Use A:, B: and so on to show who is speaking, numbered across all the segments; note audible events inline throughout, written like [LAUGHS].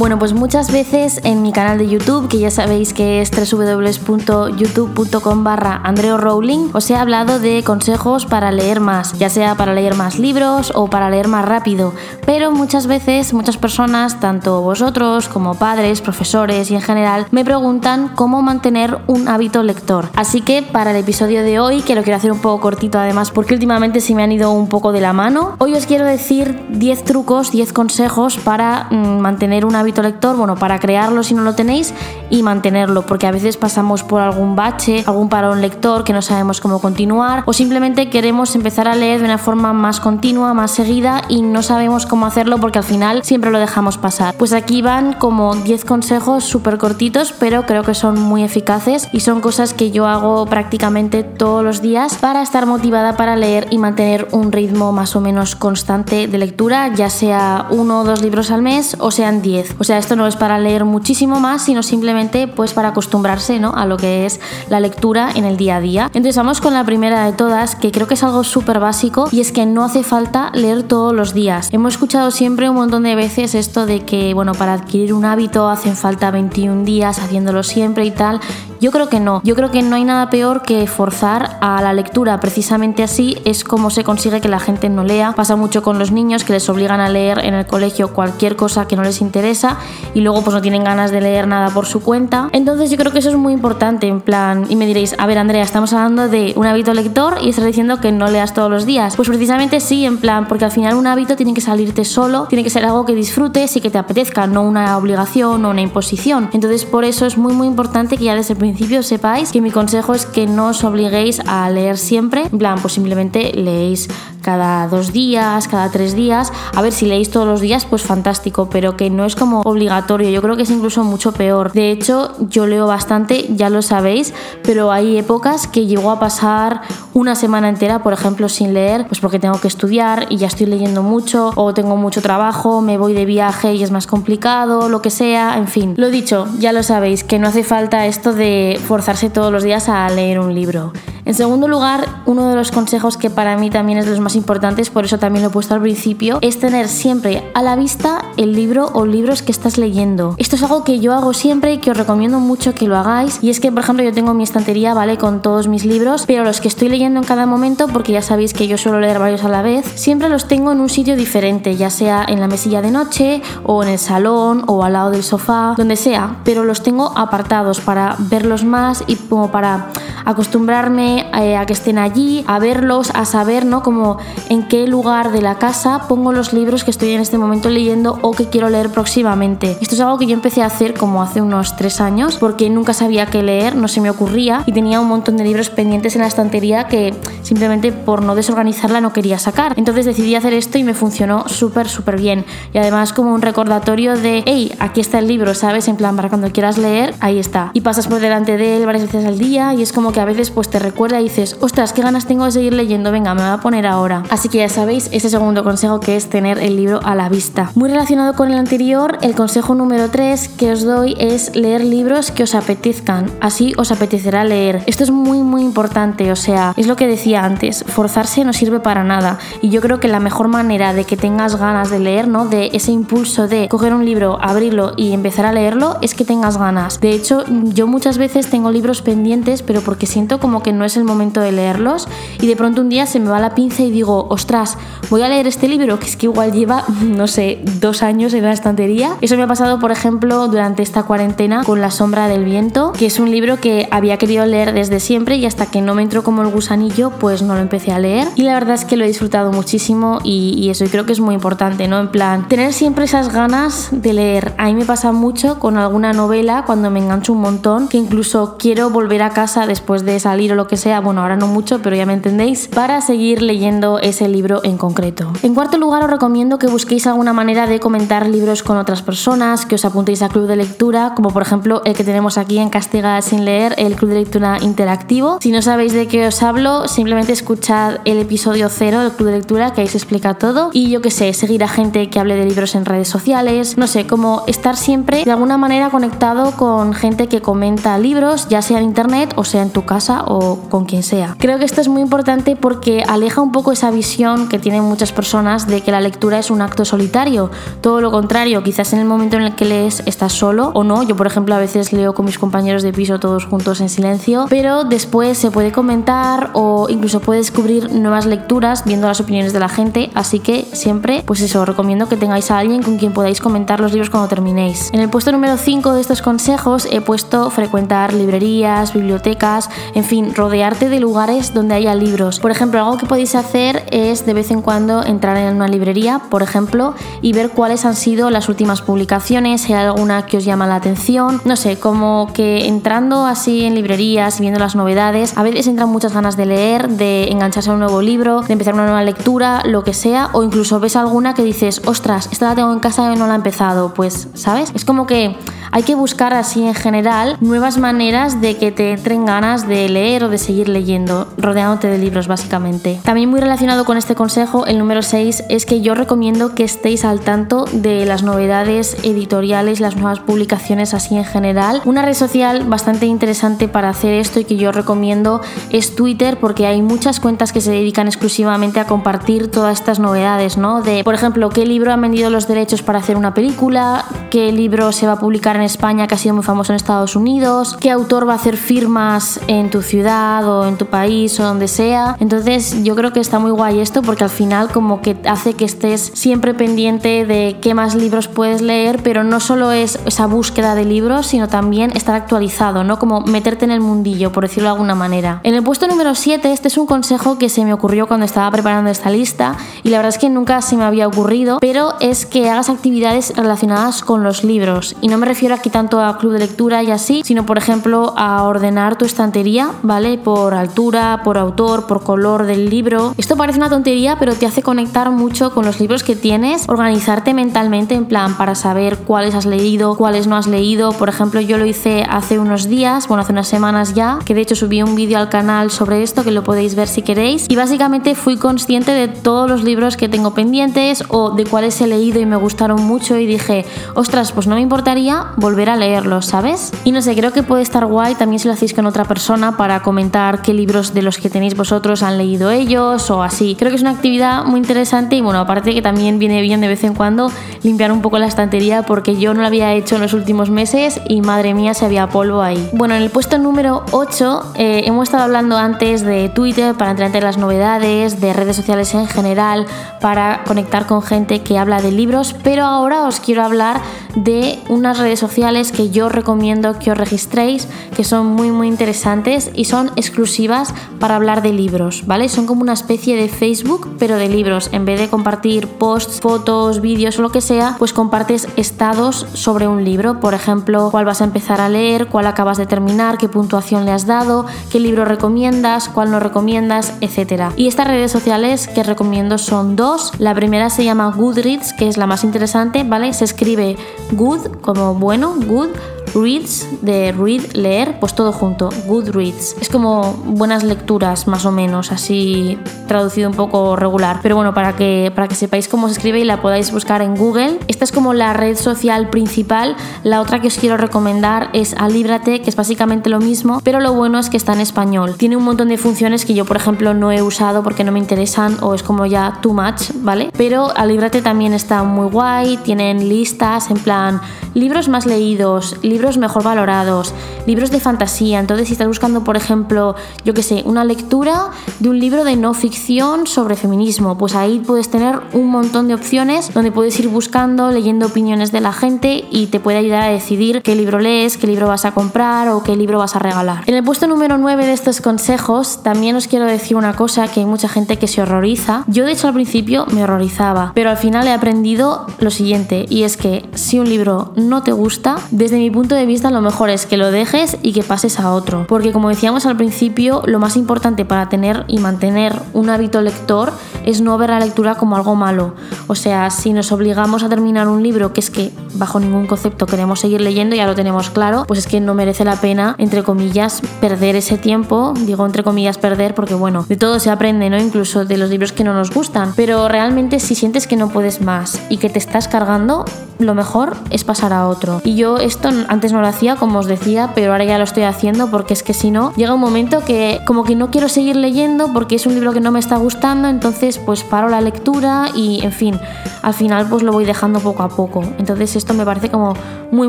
A: Bueno, pues muchas veces en mi canal de YouTube, que ya sabéis que es www.youtube.com barra Andreo Rowling, os he hablado de consejos para leer más, ya sea para leer más libros o para leer más rápido. Pero muchas veces, muchas personas, tanto vosotros como padres, profesores y en general, me preguntan cómo mantener un hábito lector. Así que para el episodio de hoy, que lo quiero hacer un poco cortito además, porque últimamente se me han ido un poco de la mano, hoy os quiero decir 10 trucos, 10 consejos para mm, mantener un hábito lector, bueno, para crearlo si no lo tenéis y mantenerlo, porque a veces pasamos por algún bache, algún parón lector que no sabemos cómo continuar o simplemente queremos empezar a leer de una forma más continua, más seguida y no sabemos cómo hacerlo porque al final siempre lo dejamos pasar. Pues aquí van como 10 consejos súper cortitos, pero creo que son muy eficaces y son cosas que yo hago prácticamente todos los días para estar motivada para leer y mantener un ritmo más o menos constante de lectura, ya sea uno o dos libros al mes o sean 10. O sea, esto no es para leer muchísimo más, sino simplemente pues para acostumbrarse ¿no? a lo que es la lectura en el día a día. Entonces vamos con la primera de todas, que creo que es algo súper básico y es que no hace falta leer todos los días. Hemos escuchado siempre un montón de veces esto de que, bueno, para adquirir un hábito hacen falta 21 días haciéndolo siempre y tal. Yo creo que no. Yo creo que no hay nada peor que forzar a la lectura. Precisamente así es como se consigue que la gente no lea. Pasa mucho con los niños que les obligan a leer en el colegio cualquier cosa que no les interesa y luego pues no tienen ganas de leer nada por su cuenta. Entonces yo creo que eso es muy importante en plan y me diréis, a ver Andrea, estamos hablando de un hábito lector y estás diciendo que no leas todos los días. Pues precisamente sí, en plan, porque al final un hábito tiene que salirte solo, tiene que ser algo que disfrutes y que te apetezca, no una obligación o una imposición. Entonces por eso es muy muy importante que ya desde el principio sepáis que mi consejo es que no os obliguéis a leer siempre, en plan, pues simplemente leéis cada dos días, cada tres días. A ver, si leéis todos los días, pues fantástico, pero que no es como obligatorio. Yo creo que es incluso mucho peor. De hecho, yo leo bastante, ya lo sabéis, pero hay épocas que llegó a pasar una semana entera, por ejemplo, sin leer, pues porque tengo que estudiar y ya estoy leyendo mucho, o tengo mucho trabajo, me voy de viaje y es más complicado, lo que sea, en fin. Lo dicho, ya lo sabéis, que no hace falta esto de forzarse todos los días a leer un libro. En segundo lugar, uno de los consejos que para mí también es los más importantes, por eso también lo he puesto al principio, es tener siempre a la vista el libro o libros que estás leyendo. Esto es algo que yo hago siempre y que os recomiendo mucho que lo hagáis. Y es que, por ejemplo, yo tengo mi estantería, ¿vale? Con todos mis libros, pero los que estoy leyendo en cada momento, porque ya sabéis que yo suelo leer varios a la vez, siempre los tengo en un sitio diferente, ya sea en la mesilla de noche o en el salón o al lado del sofá, donde sea, pero los tengo apartados para verlos más y como para acostumbrarme eh, a que estén allí, a verlos, a saber, ¿no? Como en qué lugar de la casa pongo los libros que estoy en este momento leyendo o que quiero leer próximamente. Esto es algo que yo empecé a hacer como hace unos tres años porque nunca sabía qué leer, no se me ocurría y tenía un montón de libros pendientes en la estantería que simplemente por no desorganizarla no quería sacar. Entonces decidí hacer esto y me funcionó súper, súper bien. Y además como un recordatorio de, hey, aquí está el libro, ¿sabes? En plan, para cuando quieras leer, ahí está. Y pasas por delante de él varias veces al día y es como que a veces pues te recuerda y dices, ostras, qué ganas tengo de seguir leyendo, venga, me voy a poner ahora. Así que ya sabéis, ese segundo consejo que es tener el libro a la vista. Muy relacionado con el anterior, el consejo número 3 que os doy es leer libros que os apetezcan, así os apetecerá leer. Esto es muy muy importante, o sea, es lo que decía antes, forzarse no sirve para nada y yo creo que la mejor manera de que tengas ganas de leer, ¿no? De ese impulso de coger un libro, abrirlo y empezar a leerlo es que tengas ganas. De hecho, yo muchas veces tengo libros pendientes, pero porque siento como que no es el momento de leerlos y de pronto un día se me va la pinza y digo, ostras, voy a leer este libro que es que igual lleva, [LAUGHS] no sé, dos años en la estantería. Eso me ha pasado, por ejemplo, durante esta cuarentena con La sombra del viento, que es un libro que había querido leer desde siempre y hasta que no me entró como el gusanillo, pues no lo empecé a leer. Y la verdad es que lo he disfrutado muchísimo y, eso, creo que es muy importante, ¿no? En plan, tener siempre esas ganas de leer. A mí me pasa mucho con alguna novela cuando me engancho un montón, que incluso quiero volver a casa después de salir o lo que sea, bueno, ahora no mucho, pero ya me entendéis, para seguir leyendo ese libro en concreto. En cuarto lugar, os recomiendo que busquéis alguna manera de comentar libros con otras personas, que os apuntéis a club de lectura, como por ejemplo el que tenemos aquí en Castiga sin leer, el club de lectura interactivo. Si no sabéis de qué os hablo, simplemente escuchad el episodio cero del club de lectura, que ahí se explica todo. Y yo que sé, seguir a gente que hable de libros en redes sociales, no sé, como estar siempre de alguna manera conectado con gente que comenta libros, ya sea en internet o sea en tu casa o con quien sea. Creo que esto es muy importante porque aleja un poco esa visión que tienen muchas personas de que la lectura es un acto solitario. Todo lo contrario, quizás en el momento en el que lees estás solo o no. Yo, por ejemplo, a veces leo con mis compañeros de piso todos juntos en silencio, pero después se puede comentar o incluso puede descubrir nuevas lecturas viendo las opiniones de la gente. Así que siempre, pues eso, recomiendo que tengáis a alguien con quien podáis comentar los libros cuando terminéis. En el puesto número 5 de estos consejos he puesto frecuentar librerías, bibliotecas, en fin, rodearte de lugares donde haya libros. Por ejemplo, algo que podéis hacer es de vez en cuando entrar en una librería, por ejemplo, y ver cuáles han sido las últimas publicaciones, si hay alguna que os llama la atención. No sé, como que entrando así en librerías y viendo las novedades, a veces entran muchas ganas de leer, de engancharse a un nuevo libro, de empezar una nueva lectura, lo que sea, o incluso ves alguna que dices, ostras, esta la tengo en casa y no la he empezado. Pues, ¿sabes? Es como que hay que buscar así en general nuevas maneras de que te entren ganas de leer o de seguir leyendo, rodeándote de libros básicamente. También muy relacionado con este consejo, el número 6 es que yo recomiendo que estéis al tanto de las novedades editoriales, las nuevas publicaciones así en general. Una red social bastante interesante para hacer esto y que yo recomiendo es Twitter porque hay muchas cuentas que se dedican exclusivamente a compartir todas estas novedades, ¿no? De, por ejemplo, qué libro han vendido los derechos para hacer una película, qué libro se va a publicar España que ha sido muy famoso en Estados Unidos, qué autor va a hacer firmas en tu ciudad o en tu país o donde sea. Entonces yo creo que está muy guay esto porque al final como que hace que estés siempre pendiente de qué más libros puedes leer, pero no solo es esa búsqueda de libros, sino también estar actualizado, ¿no? Como meterte en el mundillo, por decirlo de alguna manera. En el puesto número 7, este es un consejo que se me ocurrió cuando estaba preparando esta lista y la verdad es que nunca se me había ocurrido, pero es que hagas actividades relacionadas con los libros. Y no me refiero aquí tanto a club de lectura y así, sino por ejemplo a ordenar tu estantería, ¿vale? Por altura, por autor, por color del libro. Esto parece una tontería, pero te hace conectar mucho con los libros que tienes, organizarte mentalmente en plan para saber cuáles has leído, cuáles no has leído. Por ejemplo, yo lo hice hace unos días, bueno, hace unas semanas ya, que de hecho subí un vídeo al canal sobre esto que lo podéis ver si queréis. Y básicamente fui consciente de todos los libros que tengo pendientes o de cuáles he leído y me gustaron mucho y dije, ostras, pues no me importaría volver a leerlos, ¿sabes? Y no sé, creo que puede estar guay también si lo hacéis con otra persona para comentar qué libros de los que tenéis vosotros han leído ellos o así. Creo que es una actividad muy interesante y bueno, aparte que también viene bien de vez en cuando limpiar un poco la estantería porque yo no lo había hecho en los últimos meses y madre mía se había polvo ahí. Bueno, en el puesto número 8 eh, hemos estado hablando antes de Twitter para entender las novedades, de redes sociales en general, para conectar con gente que habla de libros, pero ahora os quiero hablar de unas redes sociales que yo recomiendo que os registréis, que son muy muy interesantes y son exclusivas para hablar de libros, ¿vale? Son como una especie de Facebook, pero de libros. En vez de compartir posts, fotos, vídeos o lo que sea, pues compartes estados sobre un libro, por ejemplo, cuál vas a empezar a leer, cuál acabas de terminar, qué puntuación le has dado, qué libro recomiendas, cuál no recomiendas, etc. Y estas redes sociales que recomiendo son dos. La primera se llama Goodreads, que es la más interesante, ¿vale? Se escribe good como bueno, good Reads de read, leer, pues todo junto, good reads. Es como buenas lecturas, más o menos, así traducido un poco regular. Pero bueno, para que, para que sepáis cómo se escribe y la podáis buscar en Google. Esta es como la red social principal. La otra que os quiero recomendar es Alíbrate, que es básicamente lo mismo, pero lo bueno es que está en español. Tiene un montón de funciones que yo, por ejemplo, no he usado porque no me interesan o es como ya too much, ¿vale? Pero Alíbrate también está muy guay, tienen listas en plan libros más leídos, libros mejor valorados, libros de fantasía. Entonces, si estás buscando, por ejemplo, yo que sé, una lectura de un libro de no ficción sobre feminismo, pues ahí puedes tener un montón de opciones donde puedes ir buscando, leyendo opiniones de la gente y te puede ayudar a decidir qué libro lees, qué libro vas a comprar o qué libro vas a regalar. En el puesto número 9 de estos consejos, también os quiero decir una cosa que hay mucha gente que se horroriza. Yo, de hecho, al principio me horrorizaba, pero al final he aprendido lo siguiente, y es que si un libro no te gusta, desde mi punto de vista lo mejor es que lo dejes y que pases a otro. Porque como decíamos al principio, lo más importante para tener y mantener un hábito lector es no ver la lectura como algo malo. O sea, si nos obligamos a terminar un libro que es que bajo ningún concepto queremos seguir leyendo, ya lo tenemos claro, pues es que no merece la pena, entre comillas, perder ese tiempo. Digo entre comillas perder porque bueno, de todo se aprende, ¿no? Incluso de los libros que no nos gustan. Pero realmente si sientes que no puedes más y que te estás cargando, lo mejor es pasar a otro. Y yo esto antes no lo hacía, como os decía, pero ahora ya lo estoy haciendo porque es que si no, llega un momento que como que no quiero seguir leyendo porque es un libro que no me está gustando, entonces pues paro la lectura y en fin, al final pues lo voy dejando poco a poco. Entonces esto me parece como muy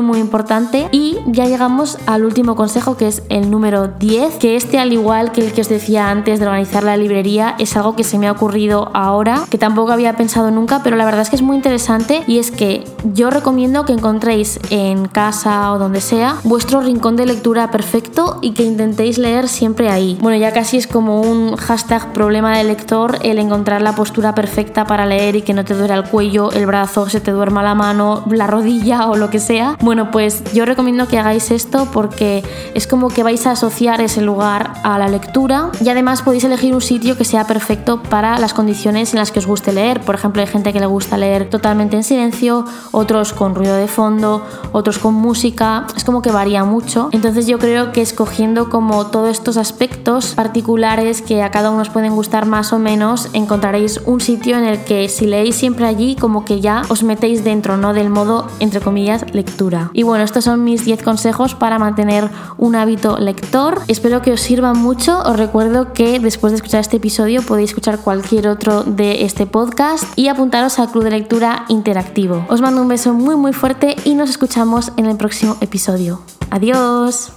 A: muy importante y ya llegamos al último consejo que es el número 10, que este al igual que el que os decía antes de organizar la librería es algo que se me ha ocurrido ahora, que tampoco había pensado nunca, pero la verdad es que es muy interesante y es que yo recomiendo que encontréis en casa o donde sea vuestro rincón de lectura perfecto y que intentéis leer siempre ahí. Bueno, ya casi es como un hashtag problema de lector el encontrar la postura perfecta para leer y que no te duele el cuello, el brazo, se te duerma la mano, la rodilla o lo que sea. Bueno, pues yo recomiendo que hagáis esto porque es como que vais a asociar ese lugar a la lectura y además podéis elegir un sitio que sea perfecto para las condiciones en las que os guste leer. Por ejemplo, hay gente que le gusta leer totalmente en silencio, otros con ruido de fondo, otros con música, es como que varía mucho. Entonces yo creo que escogiendo como todos estos aspectos particulares que a cada uno os pueden gustar más o menos, encontraréis un sitio en el que si leéis siempre allí, como que ya os metéis dentro, ¿no? Del modo, entre comillas, lectura. Y bueno, estos son mis 10 consejos para mantener un hábito lector. Espero que os sirvan mucho. Os recuerdo que después de escuchar este episodio podéis escuchar cualquier otro de este podcast y apuntaros al Club de Lectura Interactivo. Os mando un beso muy muy fuerte y nos escuchamos en el próximo episodio. Adiós.